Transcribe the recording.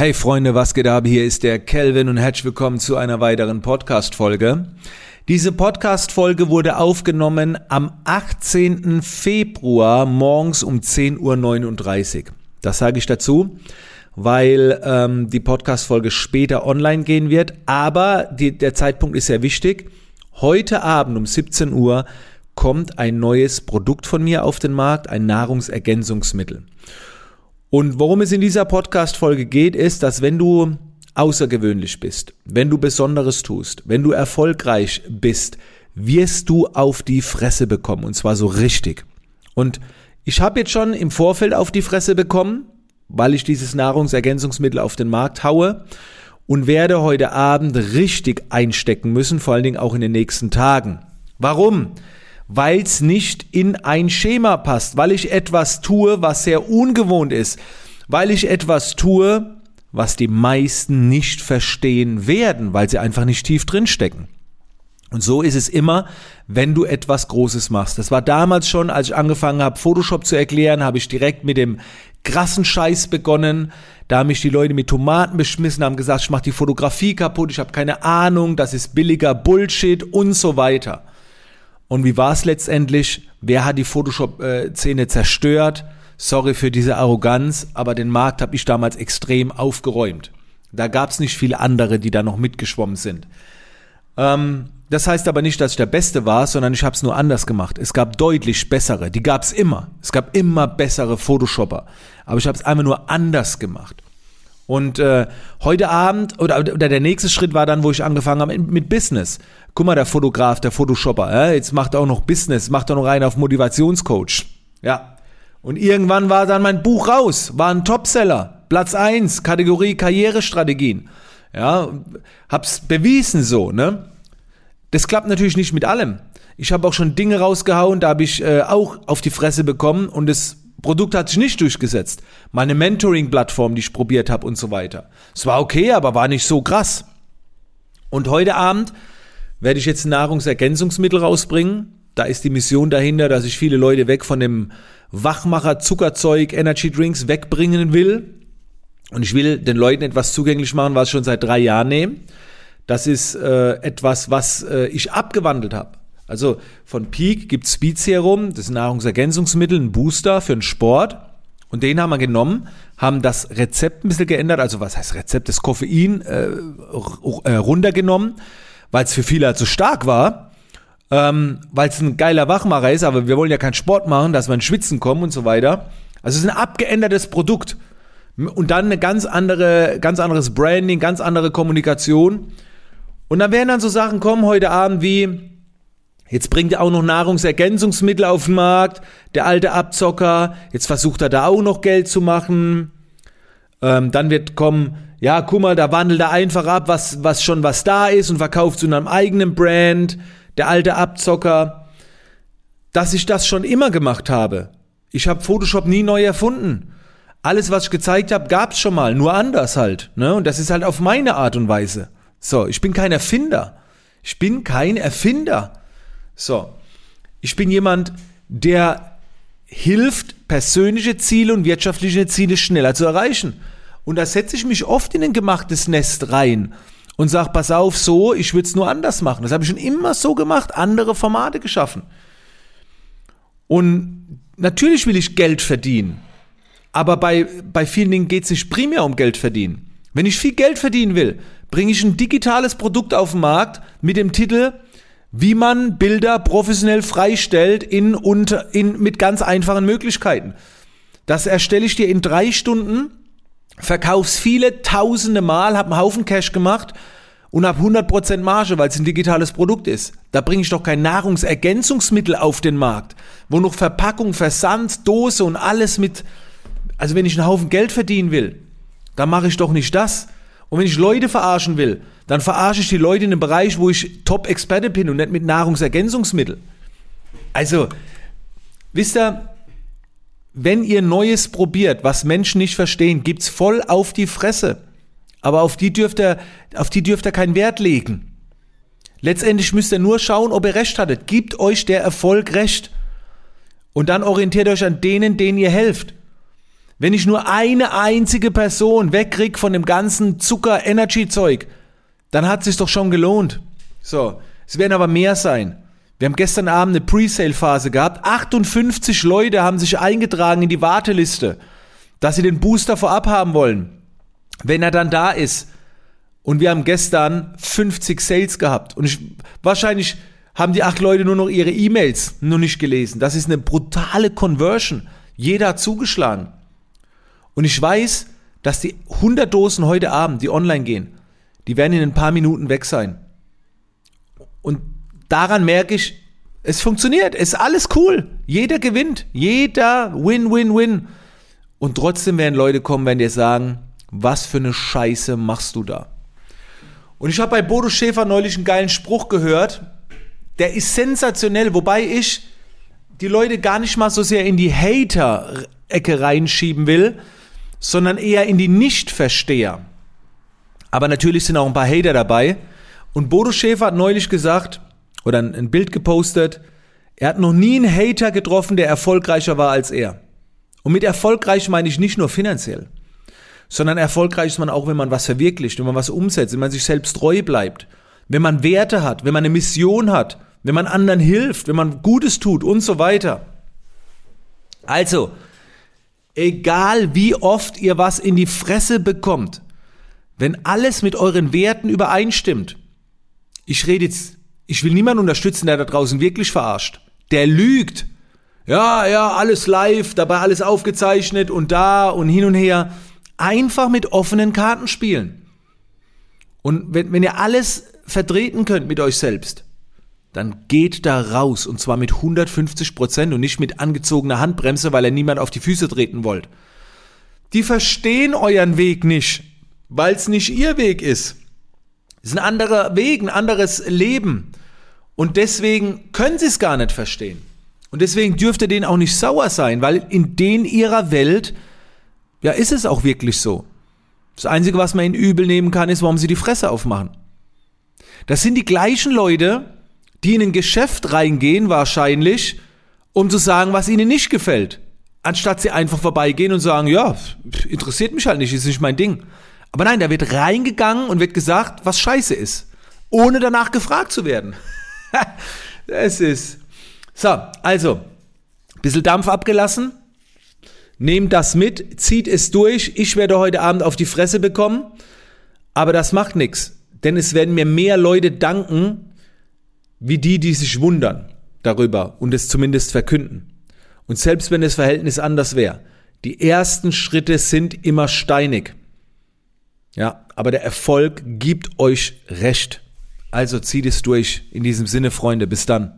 Hey Freunde, was geht ab? Hier ist der Kelvin und herzlich willkommen zu einer weiteren Podcast-Folge. Diese Podcast-Folge wurde aufgenommen am 18. Februar morgens um 10.39 Uhr. Das sage ich dazu, weil ähm, die Podcast-Folge später online gehen wird. Aber die, der Zeitpunkt ist sehr wichtig. Heute Abend um 17 Uhr kommt ein neues Produkt von mir auf den Markt, ein Nahrungsergänzungsmittel. Und worum es in dieser Podcast-Folge geht, ist, dass wenn du außergewöhnlich bist, wenn du Besonderes tust, wenn du erfolgreich bist, wirst du auf die Fresse bekommen. Und zwar so richtig. Und ich habe jetzt schon im Vorfeld auf die Fresse bekommen, weil ich dieses Nahrungsergänzungsmittel auf den Markt haue und werde heute Abend richtig einstecken müssen, vor allen Dingen auch in den nächsten Tagen. Warum? Weil es nicht in ein Schema passt, weil ich etwas tue, was sehr ungewohnt ist, weil ich etwas tue, was die meisten nicht verstehen werden, weil sie einfach nicht tief drin stecken. Und so ist es immer, wenn du etwas Großes machst. Das war damals schon, als ich angefangen habe, Photoshop zu erklären, habe ich direkt mit dem krassen Scheiß begonnen. Da haben mich die Leute mit Tomaten beschmissen, haben gesagt, ich mache die Fotografie kaputt, ich habe keine Ahnung, das ist billiger Bullshit und so weiter. Und wie war es letztendlich? Wer hat die Photoshop-Szene zerstört? Sorry für diese Arroganz, aber den Markt habe ich damals extrem aufgeräumt. Da gab es nicht viele andere, die da noch mitgeschwommen sind. Ähm, das heißt aber nicht, dass ich der Beste war, sondern ich habe es nur anders gemacht. Es gab deutlich bessere, die gab es immer. Es gab immer bessere Photoshopper, aber ich habe es einfach nur anders gemacht. Und äh, heute Abend oder, oder der nächste Schritt war dann, wo ich angefangen habe mit, mit Business. Guck mal, der Fotograf, der Photoshopper, äh, jetzt macht er auch noch Business, macht er noch rein auf Motivationscoach. Ja. Und irgendwann war dann mein Buch raus, war ein Topseller, Platz eins, Kategorie Karrierestrategien. Ja, hab's bewiesen so, ne? Das klappt natürlich nicht mit allem. Ich habe auch schon Dinge rausgehauen, da habe ich äh, auch auf die Fresse bekommen und es Produkt hat sich nicht durchgesetzt. Meine Mentoring-Plattform, die ich probiert habe und so weiter. Es war okay, aber war nicht so krass. Und heute Abend werde ich jetzt Nahrungsergänzungsmittel rausbringen. Da ist die Mission dahinter, dass ich viele Leute weg von dem Wachmacher, Zuckerzeug, Energy Drinks wegbringen will. Und ich will den Leuten etwas zugänglich machen, was ich schon seit drei Jahren nehme. Das ist äh, etwas, was äh, ich abgewandelt habe. Also von Peak gibt es Speed Serum, das ist ein Nahrungsergänzungsmittel, ein Booster für den Sport. Und den haben wir genommen, haben das Rezept ein bisschen geändert, also was heißt Rezept, das Koffein äh, äh runtergenommen, weil es für viele halt so stark war, ähm, weil es ein geiler Wachmacher ist, aber wir wollen ja keinen Sport machen, dass wir in Schwitzen kommen und so weiter. Also es ist ein abgeändertes Produkt. Und dann eine ganz andere, ganz anderes Branding, ganz andere Kommunikation. Und dann werden dann so Sachen kommen heute Abend wie, Jetzt bringt er auch noch Nahrungsergänzungsmittel auf den Markt, der alte Abzocker. Jetzt versucht er da auch noch Geld zu machen. Ähm, dann wird kommen, ja, guck mal, da wandelt er einfach ab, was, was schon was da ist und verkauft zu einem eigenen Brand. Der alte Abzocker. Dass ich das schon immer gemacht habe. Ich habe Photoshop nie neu erfunden. Alles, was ich gezeigt habe, gab's schon mal, nur anders halt. Ne? Und das ist halt auf meine Art und Weise. So, ich bin kein Erfinder. Ich bin kein Erfinder. So, ich bin jemand, der hilft, persönliche Ziele und wirtschaftliche Ziele schneller zu erreichen. Und da setze ich mich oft in ein gemachtes Nest rein und sage, pass auf, so, ich würde es nur anders machen. Das habe ich schon immer so gemacht, andere Formate geschaffen. Und natürlich will ich Geld verdienen. Aber bei, bei vielen Dingen geht es nicht primär um Geld verdienen. Wenn ich viel Geld verdienen will, bringe ich ein digitales Produkt auf den Markt mit dem Titel wie man Bilder professionell freistellt in, unter, in, mit ganz einfachen Möglichkeiten. Das erstelle ich dir in drei Stunden, verkauf's viele tausende Mal, hab einen Haufen Cash gemacht und hab 100% Marge, weil es ein digitales Produkt ist. Da bringe ich doch kein Nahrungsergänzungsmittel auf den Markt, wo noch Verpackung, Versand, Dose und alles mit, also wenn ich einen Haufen Geld verdienen will, dann mache ich doch nicht das. Und wenn ich Leute verarschen will, dann verarsche ich die Leute in einem Bereich, wo ich Top-Experte bin und nicht mit Nahrungsergänzungsmittel. Also, wisst ihr, wenn ihr Neues probiert, was Menschen nicht verstehen, gibt's voll auf die Fresse. Aber auf die dürft ihr, auf die dürft ihr keinen Wert legen. Letztendlich müsst ihr nur schauen, ob ihr recht hattet. Gibt euch der Erfolg recht. Und dann orientiert euch an denen, denen ihr helft. Wenn ich nur eine einzige Person wegkrieg von dem ganzen Zucker-Energy-Zeug, dann hat es sich doch schon gelohnt. So, es werden aber mehr sein. Wir haben gestern Abend eine Pre-Sale-Phase gehabt. 58 Leute haben sich eingetragen in die Warteliste, dass sie den Booster vorab haben wollen. Wenn er dann da ist. Und wir haben gestern 50 Sales gehabt. Und ich, wahrscheinlich haben die acht Leute nur noch ihre E-Mails noch nicht gelesen. Das ist eine brutale Conversion. Jeder hat zugeschlagen. Und ich weiß, dass die 100 Dosen heute Abend, die online gehen, die werden in ein paar Minuten weg sein. Und daran merke ich, es funktioniert, es ist alles cool. Jeder gewinnt, jeder win, win, win. Und trotzdem werden Leute kommen, wenn dir sagen, was für eine Scheiße machst du da? Und ich habe bei Bodo Schäfer neulich einen geilen Spruch gehört, der ist sensationell, wobei ich die Leute gar nicht mal so sehr in die Hater-Ecke reinschieben will, sondern eher in die Nicht-Versteher. Aber natürlich sind auch ein paar Hater dabei. Und Bodo Schäfer hat neulich gesagt, oder ein Bild gepostet, er hat noch nie einen Hater getroffen, der erfolgreicher war als er. Und mit erfolgreich meine ich nicht nur finanziell, sondern erfolgreich ist man auch, wenn man was verwirklicht, wenn man was umsetzt, wenn man sich selbst treu bleibt, wenn man Werte hat, wenn man eine Mission hat, wenn man anderen hilft, wenn man Gutes tut und so weiter. Also, egal wie oft ihr was in die Fresse bekommt, wenn alles mit euren Werten übereinstimmt, ich rede jetzt, ich will niemanden unterstützen, der da draußen wirklich verarscht. Der lügt. Ja, ja, alles live, dabei alles aufgezeichnet und da und hin und her. Einfach mit offenen Karten spielen. Und wenn, wenn ihr alles vertreten könnt mit euch selbst, dann geht da raus und zwar mit 150 Prozent und nicht mit angezogener Handbremse, weil ihr niemand auf die Füße treten wollt. Die verstehen euren Weg nicht weil es nicht ihr Weg ist. Es ist ein anderer Weg, ein anderes Leben. Und deswegen können sie es gar nicht verstehen. Und deswegen dürfte denen auch nicht sauer sein, weil in den ihrer Welt, ja, ist es auch wirklich so. Das Einzige, was man ihnen übel nehmen kann, ist, warum sie die Fresse aufmachen. Das sind die gleichen Leute, die in ein Geschäft reingehen, wahrscheinlich, um zu sagen, was ihnen nicht gefällt. Anstatt sie einfach vorbeigehen und sagen, ja, interessiert mich halt nicht, ist nicht mein Ding. Aber nein, da wird reingegangen und wird gesagt, was scheiße ist. Ohne danach gefragt zu werden. das ist. So, also, bisschen Dampf abgelassen. Nehmt das mit, zieht es durch. Ich werde heute Abend auf die Fresse bekommen. Aber das macht nichts. Denn es werden mir mehr Leute danken, wie die, die sich wundern darüber und es zumindest verkünden. Und selbst wenn das Verhältnis anders wäre, die ersten Schritte sind immer steinig. Ja, aber der Erfolg gibt euch recht. Also zieht es durch. In diesem Sinne, Freunde, bis dann.